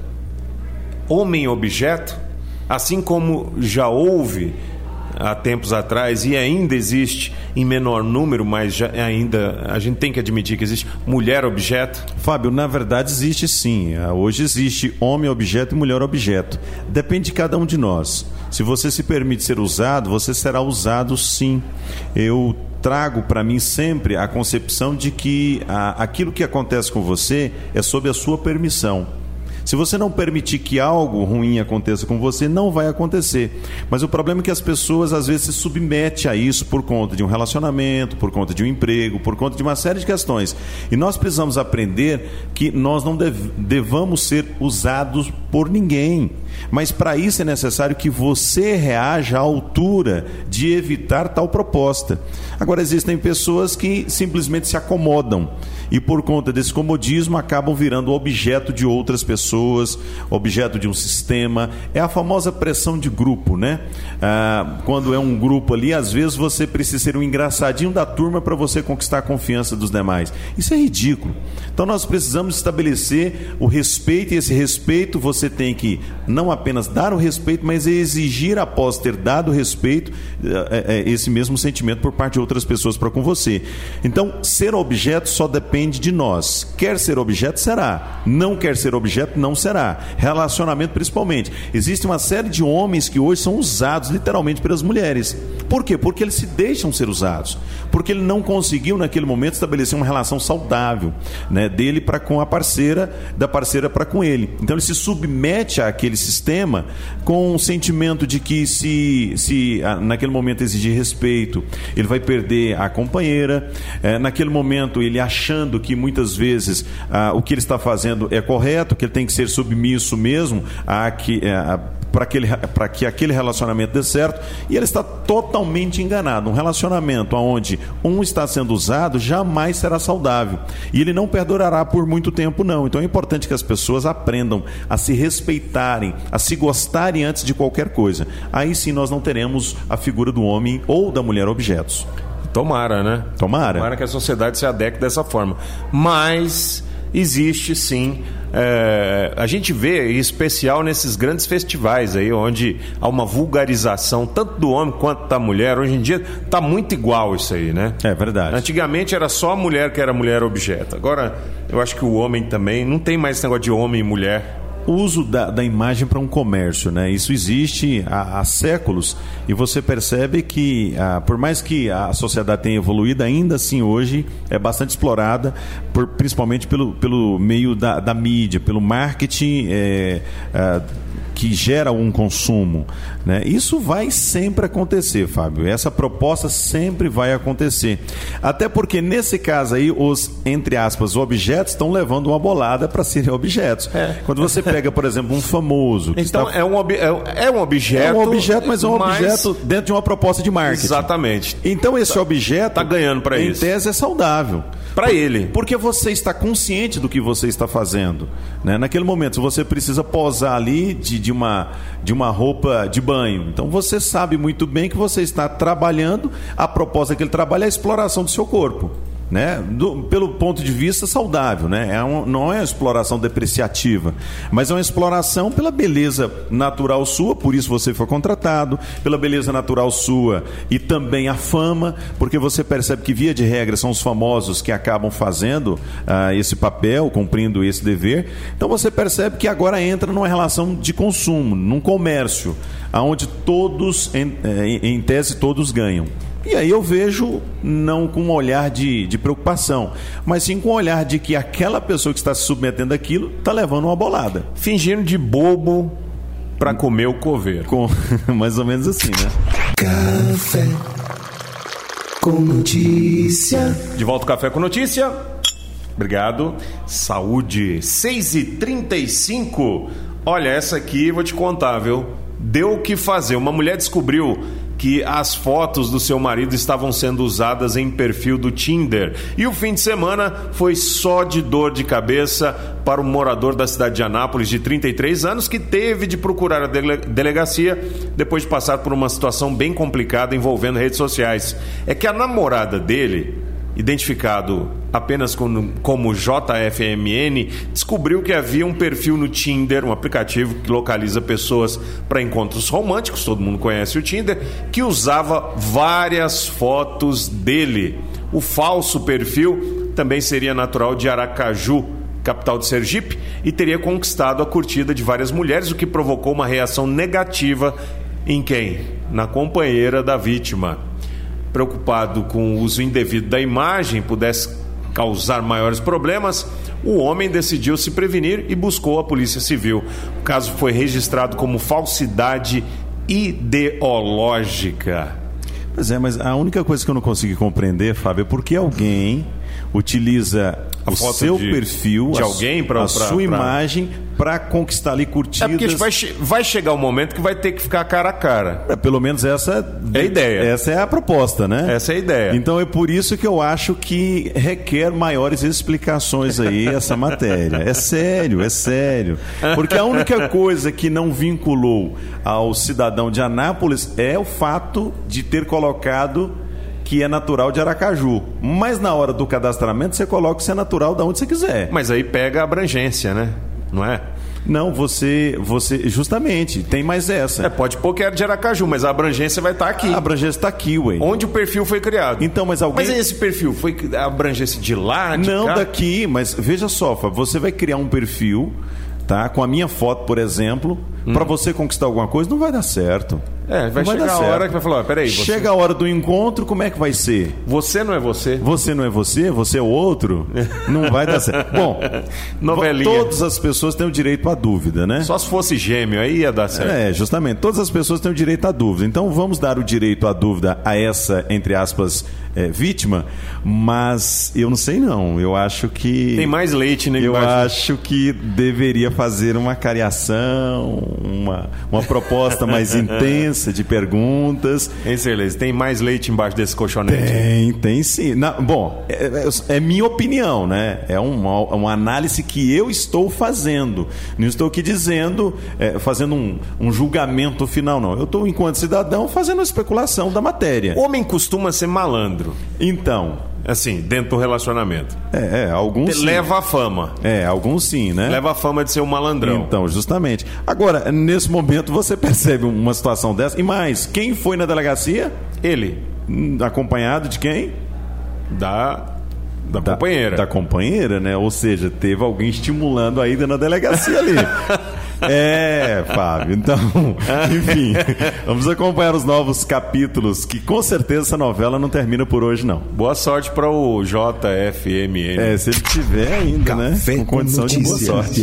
[SPEAKER 2] homem-objeto? Assim como já houve há tempos atrás e ainda existe em menor número, mas já, ainda a gente tem que admitir que existe mulher objeto?
[SPEAKER 4] Fábio, na verdade existe sim. Hoje existe homem objeto e mulher objeto. Depende de cada um de nós. Se você se permite ser usado, você será usado sim. Eu trago para mim sempre a concepção de que a, aquilo que acontece com você é sob a sua permissão. Se você não permitir que algo ruim aconteça com você, não vai acontecer. Mas o problema é que as pessoas às vezes se submetem a isso por conta de um relacionamento, por conta de um emprego, por conta de uma série de questões. E nós precisamos aprender que nós não devamos ser usados por ninguém. Mas para isso é necessário que você reaja à altura de evitar tal proposta. Agora, existem pessoas que simplesmente se acomodam e, por conta desse comodismo, acabam virando objeto de outras pessoas, objeto de um sistema. É a famosa pressão de grupo, né? Ah, quando é um grupo ali, às vezes você precisa ser um engraçadinho da turma para você conquistar a confiança dos demais. Isso é ridículo. Então, nós precisamos estabelecer o respeito, e esse respeito você tem que não apenas dar o respeito, mas exigir, após ter dado respeito, é, é, esse mesmo sentimento por parte de outras pessoas para com você. Então, ser objeto só depende de nós. Quer ser objeto, será. Não quer ser objeto, não será. Relacionamento, principalmente. Existe uma série de homens que hoje são usados literalmente pelas mulheres. Por quê? Porque eles se deixam ser usados. Porque ele não conseguiu, naquele momento, estabelecer uma relação saudável né, dele para com a parceira, da parceira para com ele. Então, ele se submete àquele sistema com um sentimento de que, se, se naquele momento exigir respeito, ele vai perder a companheira. É, naquele momento, ele achando que muitas vezes ah, o que ele está fazendo é correto, que ele tem que ser submisso mesmo a que. É, a, para que aquele relacionamento dê certo e ele está totalmente enganado. Um relacionamento onde um está sendo usado jamais será saudável e ele não perdurará por muito tempo, não. Então é importante que as pessoas aprendam a se respeitarem, a se gostarem antes de qualquer coisa. Aí sim nós não teremos a figura do homem ou da mulher objetos.
[SPEAKER 2] Tomara, né?
[SPEAKER 4] Tomara.
[SPEAKER 2] Tomara que a sociedade se adeque dessa forma. Mas existe sim. É, a gente vê em especial nesses grandes festivais aí, onde há uma vulgarização tanto do homem quanto da mulher. Hoje em dia está muito igual isso aí, né?
[SPEAKER 4] É verdade.
[SPEAKER 2] Antigamente era só a mulher que era mulher objeto. Agora Eu acho que o homem também. Não tem mais esse negócio de homem e mulher.
[SPEAKER 4] Uso da, da imagem para um comércio, né? Isso existe há, há séculos e você percebe que, ah, por mais que a sociedade tenha evoluído, ainda assim hoje é bastante explorada, por- principalmente pelo, pelo meio da, da mídia, pelo marketing é, ah, que gera um consumo. Né? Isso vai sempre acontecer, Fábio. Essa proposta sempre vai acontecer. Até porque, nesse caso aí, os, entre aspas, objetos estão levando uma bolada para serem objetos. Quando você pega, por exemplo, um famoso. Que
[SPEAKER 2] Então
[SPEAKER 4] está...
[SPEAKER 2] é, um ob- é, é um objeto.
[SPEAKER 4] É um objeto, mas é um objeto dentro de uma proposta de marketing.
[SPEAKER 2] Exatamente.
[SPEAKER 4] Então esse objeto
[SPEAKER 2] tá ganhando
[SPEAKER 4] em
[SPEAKER 2] isso.
[SPEAKER 4] tese é saudável.
[SPEAKER 2] Pra ele.
[SPEAKER 4] Porque você está consciente do que você está fazendo. Né? Naquele momento, você precisa posar ali de, de, uma, de uma roupa de banho, então você sabe muito bem que você está trabalhando, a proposta daquele trabalho é a exploração do seu corpo. Né? Do- pelo ponto de vista saudável, né? é um- não é uma exploração depreciativa, mas é uma exploração pela beleza natural sua, por isso você foi contratado, pela beleza natural sua e também a fama, porque você percebe que, via de regra, são os famosos que acabam fazendo ah, esse papel, cumprindo esse dever. Então você percebe que agora entra numa relação de consumo, num comércio, onde todos, em, eh, em tese, todos ganham. E aí eu vejo não com um olhar de, de preocupação, mas sim com um olhar de que aquela pessoa que está se submetendo àquilo está levando uma bolada.
[SPEAKER 2] Fingindo de bobo pra comer o coveiro.
[SPEAKER 4] Com mais ou menos assim, né?
[SPEAKER 3] Café com notícia.
[SPEAKER 2] De volta ao Café com Notícia. Obrigado. Saúde. 6 e 35 Olha, essa aqui vou te contar, viu? Deu o que fazer. Uma mulher descobriu que as fotos do seu marido estavam sendo usadas em perfil do Tinder. E o fim de semana foi só de dor de cabeça para o morador da cidade de Anápolis, de 33 anos, que teve de procurar a dele- delegacia depois de passar por uma situação bem complicada envolvendo redes sociais. É que a namorada dele identificado apenas como, JFMN, descobriu que havia um perfil no Tinder, um aplicativo que localiza pessoas para encontros românticos, todo mundo conhece o Tinder, que usava várias fotos dele. O falso perfil também seria natural de Aracaju, capital de Sergipe, e teria conquistado a curtida de várias mulheres, o que provocou uma reação negativa em quem? Na companheira da vítima preocupado com o uso indevido da imagem pudesse causar maiores problemas, o homem decidiu se prevenir e buscou a Polícia Civil. O caso foi registrado como falsidade ideológica.
[SPEAKER 4] Pois é, mas a única coisa que eu não consegui compreender, Fábio, é por que alguém utiliza
[SPEAKER 2] A
[SPEAKER 4] o seu
[SPEAKER 2] de-
[SPEAKER 4] perfil,
[SPEAKER 2] de
[SPEAKER 4] a,
[SPEAKER 2] alguém pra-
[SPEAKER 4] a
[SPEAKER 2] pra-
[SPEAKER 4] sua
[SPEAKER 2] pra-
[SPEAKER 4] imagem, para conquistar ali
[SPEAKER 2] É
[SPEAKER 4] curtidas.
[SPEAKER 2] porque vai, vai chegar o momento que vai ter que ficar cara a cara.
[SPEAKER 4] É, pelo menos essa
[SPEAKER 2] É a ideia.
[SPEAKER 4] Essa é a proposta, né?
[SPEAKER 2] Essa é a ideia.
[SPEAKER 4] Então é por isso que eu acho que requer maiores explicações aí essa matéria. É sério, é sério. Porque a única coisa que não vinculou ao cidadão de Anápolis é o fato de ter colocado que é natural de Aracaju. Mas na hora do cadastramento você coloca você é natural de onde você quiser.
[SPEAKER 2] Mas aí pega a abrangência, né? Não é?
[SPEAKER 4] Não, você, você justamente tem mais
[SPEAKER 2] É,
[SPEAKER 4] essa.
[SPEAKER 2] pode pôr que era de Aracaju, mas a abrangência vai estar aqui.
[SPEAKER 4] A abrangência está aqui, ué.
[SPEAKER 2] Onde o perfil foi criado.
[SPEAKER 4] Então, mas alguém
[SPEAKER 2] Mas esse perfil foi a abrangência de lá, de
[SPEAKER 4] Não
[SPEAKER 2] cá?
[SPEAKER 4] daqui, mas veja só, você vai criar um perfil, tá? Com a minha foto, por exemplo, pra você conquistar alguma coisa, não vai dar certo.
[SPEAKER 2] É, vai chegar a hora que vai falar, ó, peraí, você-
[SPEAKER 4] Chega a hora do encontro, como é que vai ser?
[SPEAKER 2] Você não é você?
[SPEAKER 4] Você não é você, você é o outro? Não vai dar certo. Bom,
[SPEAKER 2] Novelinha.
[SPEAKER 4] todas as pessoas têm o direito à dúvida, né?
[SPEAKER 2] Só se fosse gêmeo, aí ia dar certo.
[SPEAKER 4] É, justamente. Todas as pessoas têm o direito à dúvida. Então vamos dar o direito à dúvida a essa, entre aspas, é, vítima, mas eu não sei não. Eu acho que.
[SPEAKER 2] Tem mais leite, né?
[SPEAKER 4] Eu acho que deveria fazer uma cariação, uma, uma proposta mais intensa de perguntas.
[SPEAKER 2] Hein? Tem mais leite embaixo desse colchonete?
[SPEAKER 4] Tem, tem sim. Na- bom, é, é- é minha opinião, né? É uma, uma análise que eu estou fazendo. Não estou aqui dizendo, é, fazendo um, um julgamento final, não. Eu estou, enquanto cidadão, fazendo a especulação da matéria.
[SPEAKER 2] Homem costuma ser malandro,
[SPEAKER 4] Então,
[SPEAKER 2] assim, dentro do relacionamento.
[SPEAKER 4] é, é alguns sim.
[SPEAKER 2] Leva a fama.
[SPEAKER 4] É, alguns sim, né?
[SPEAKER 2] Leva a fama de ser um malandrão.
[SPEAKER 4] Então, justamente. Agora, nesse momento, você percebe uma situação dessa. E mais, quem foi na delegacia?
[SPEAKER 2] Ele
[SPEAKER 4] Hum, Acompanhado de quem?
[SPEAKER 2] da Da companheira.
[SPEAKER 4] Da companheira, né? Ou seja, teve alguém estimulando a ida na delegacia ali. É, Fábio. Então, enfim, vamos acompanhar os novos capítulos, que com certeza essa novela não termina por hoje, não.
[SPEAKER 2] Boa sorte para o JFMN.
[SPEAKER 4] É, se ele tiver ainda,
[SPEAKER 1] Café
[SPEAKER 4] né? Com condição
[SPEAKER 1] com
[SPEAKER 4] de boa sorte.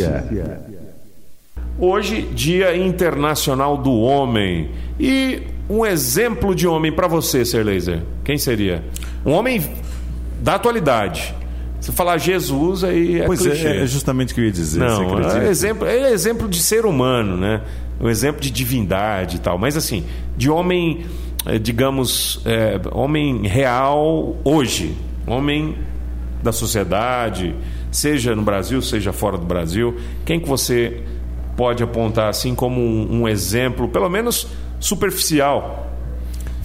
[SPEAKER 2] Hoje, Dia Internacional do Homem. E um exemplo de homem para você, Ser Laser, quem seria? Um homem da atualidade. Se falar Jesus, aí é
[SPEAKER 4] Pois
[SPEAKER 2] clichê.
[SPEAKER 4] é, é justamente o que eu ia dizer. você
[SPEAKER 2] Não, é exemplo, é exemplo de ser humano, né? Um exemplo de divindade e tal. Mas assim, de homem, eh, digamos, eh, homem real hoje. Homem da sociedade, seja no Brasil, seja fora do Brasil. Quem que você pode apontar assim como um, um exemplo, pelo menos superficial?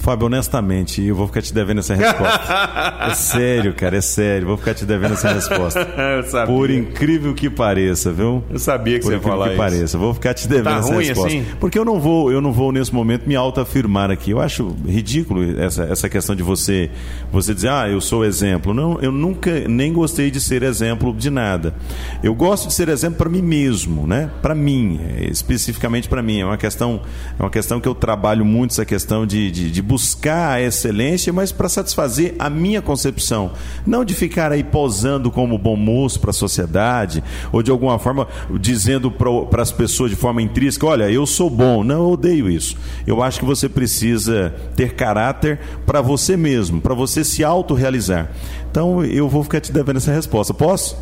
[SPEAKER 4] Fábio, honestamente, eu vou ficar te devendo essa resposta. é sério, cara, é sério. Vou ficar te devendo essa resposta.
[SPEAKER 2] Eu sabia.
[SPEAKER 4] Por incrível que pareça, viu?
[SPEAKER 2] Eu sabia que
[SPEAKER 4] Por
[SPEAKER 2] você ia
[SPEAKER 4] incrível
[SPEAKER 2] falar
[SPEAKER 4] que
[SPEAKER 2] isso.
[SPEAKER 4] pareça, vou ficar te devendo
[SPEAKER 2] Tá
[SPEAKER 4] essa
[SPEAKER 2] ruim
[SPEAKER 4] resposta.
[SPEAKER 2] assim?
[SPEAKER 4] Porque eu não vou, eu não vou nesse momento me autoafirmar aqui. Eu acho ridículo essa, essa questão de você você dizer, ah, eu sou exemplo. Não, eu nunca nem gostei de ser exemplo de nada. Eu gosto de ser exemplo para mim mesmo, né? Para mim, é, especificamente para mim. É uma questão, é uma questão que eu trabalho muito essa questão de, de, de buscar a excelência, mas para satisfazer a minha concepção, não de ficar aí posando como bom moço para a sociedade ou de alguma forma dizendo para as pessoas de forma intrínseca, olha, eu sou bom. Não, eu odeio isso. Eu acho que você precisa ter caráter para você mesmo, para você se autorrealizar. Então eu vou ficar te devendo essa resposta. Posso?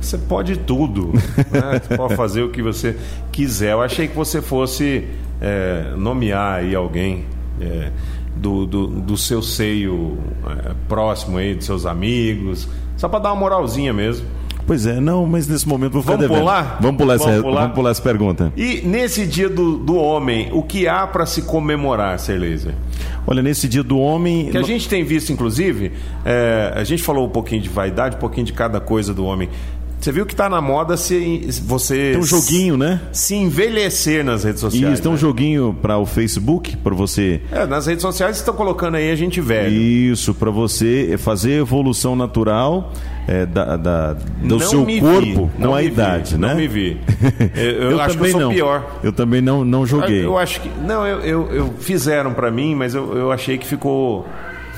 [SPEAKER 2] Você pode tudo. né? Você pode fazer o que você quiser. Eu achei que você fosse é, nomear aí alguém é, do, do, do seu seio é, próximo aí, dos seus amigos. Só para dar uma moralzinha mesmo.
[SPEAKER 4] Pois é, não, mas nesse momento vou ficar
[SPEAKER 2] Vamos
[SPEAKER 4] devendo.
[SPEAKER 2] pular?
[SPEAKER 4] Vamos pular, essa,
[SPEAKER 2] Vamos pular?
[SPEAKER 4] vamos pular essa pergunta.
[SPEAKER 2] E nesse dia do, do homem, o que há para se comemorar, Cerleza?
[SPEAKER 4] Olha, nesse dia do homem.
[SPEAKER 2] Que a gente tem visto, inclusive, é, a gente falou um pouquinho de vaidade, um pouquinho de cada coisa do homem. Você viu que tá na moda se você
[SPEAKER 4] Tem um joguinho, né?
[SPEAKER 2] se envelhecer nas redes sociais.
[SPEAKER 4] Isso, tem um
[SPEAKER 2] né?
[SPEAKER 4] joguinho para o Facebook, para você.
[SPEAKER 2] É, nas redes sociais estão colocando aí a gente velho.
[SPEAKER 4] Isso, para você fazer evolução natural é, da, da- do
[SPEAKER 2] Não
[SPEAKER 4] seu corpo
[SPEAKER 2] vi,
[SPEAKER 4] com
[SPEAKER 2] não
[SPEAKER 4] a
[SPEAKER 2] me vi,
[SPEAKER 4] idade, né?
[SPEAKER 2] Não me vi. Eu, eu acho que eu sou
[SPEAKER 4] não.
[SPEAKER 2] pior.
[SPEAKER 4] Eu também não, não joguei.
[SPEAKER 2] Eu acho que. Não, eu, eu, eu- fizeram pra mim, mas eu, eu achei que ficou.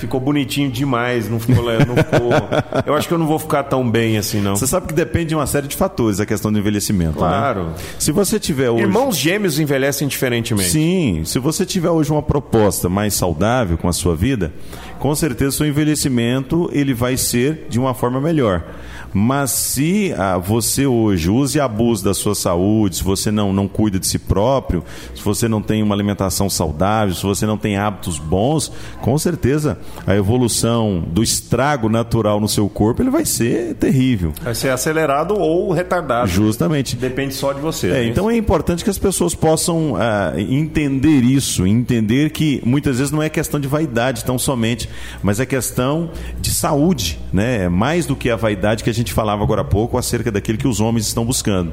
[SPEAKER 2] Ficou bonitinho demais, não ficou, não ficou. Eu acho que eu não vou ficar tão bem assim, não.
[SPEAKER 4] Você sabe que depende de uma série de fatores a questão do envelhecimento,
[SPEAKER 2] Claro.
[SPEAKER 4] né? Se você tiver hoje...
[SPEAKER 2] Irmãos gêmeos envelhecem diferentemente.
[SPEAKER 4] Sim, se você tiver hoje uma proposta mais saudável com a sua vida, com certeza seu envelhecimento ele vai ser de uma forma melhor. Mas se ah, você hoje usa e abusa da sua saúde, se você não, não cuida de si próprio, se você não tem uma alimentação saudável, se você não tem hábitos bons, com certeza a evolução do estrago natural no seu corpo ele vai ser terrível.
[SPEAKER 2] Vai ser acelerado ou retardado.
[SPEAKER 4] Justamente.
[SPEAKER 2] Depende só de você.
[SPEAKER 4] É,
[SPEAKER 2] né?
[SPEAKER 4] então é importante que as pessoas possam ah, entender isso, entender que muitas vezes não é questão de vaidade tão somente, mas é questão de saúde, né? É mais do que a vaidade que a gente falava agora há pouco acerca daquilo que os homens estão buscando.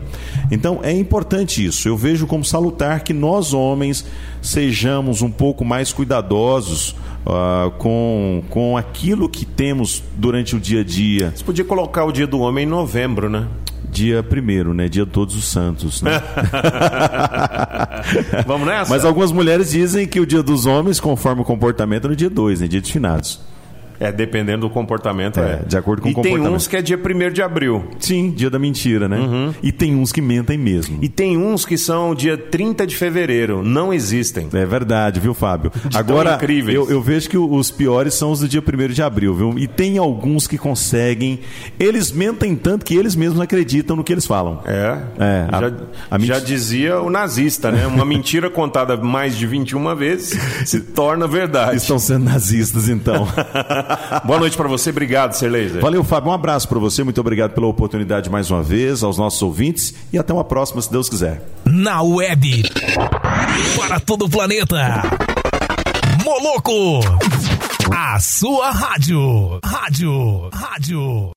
[SPEAKER 4] Então é importante isso. Eu vejo como salutar que nós homens sejamos um pouco mais cuidadosos ah, com, com aquilo que temos durante o dia a dia.
[SPEAKER 2] Você podia colocar o dia do homem em novembro, né?
[SPEAKER 4] Dia primeiro, né? Dia de Todos os Santos. Né?
[SPEAKER 2] Vamos nessa?
[SPEAKER 4] Mas algumas mulheres dizem que o dia dos homens, conforme o comportamento, é no dia 2, né? Dia dos finados.
[SPEAKER 2] É, dependendo do comportamento, é.
[SPEAKER 4] É, de acordo com
[SPEAKER 2] e
[SPEAKER 4] o comportamento.
[SPEAKER 2] tem uns que é dia 1 de abril.
[SPEAKER 4] Sim, dia da mentira, né? E tem uns que mentem mesmo.
[SPEAKER 2] Uhum. E tem uns que são dia 30 de fevereiro. Não existem.
[SPEAKER 4] É verdade, viu, Fábio?
[SPEAKER 2] tão
[SPEAKER 4] Agora,
[SPEAKER 2] incríveis.
[SPEAKER 4] eu, eu vejo que os piores são os do dia 1 de abril, viu? E tem alguns que conseguem. Eles mentem tanto que eles mesmos acreditam no que eles falam.
[SPEAKER 2] É.
[SPEAKER 4] É, a-
[SPEAKER 2] já,
[SPEAKER 4] a menti-
[SPEAKER 2] já dizia o nazista, né? Uma mentira contada mais de 21 vezes se torna verdade.
[SPEAKER 4] Estão sendo nazistas, então.
[SPEAKER 2] Boa noite pra você. Obrigado, Ser Laser.
[SPEAKER 4] Valeu, Fábio. Um abraço para você. Muito obrigado pela oportunidade mais uma vez, aos nossos ouvintes. E até uma próxima, se Deus quiser.
[SPEAKER 5] Na web. Para todo o planeta. Moloco. A sua rádio. Rádio. Rádio.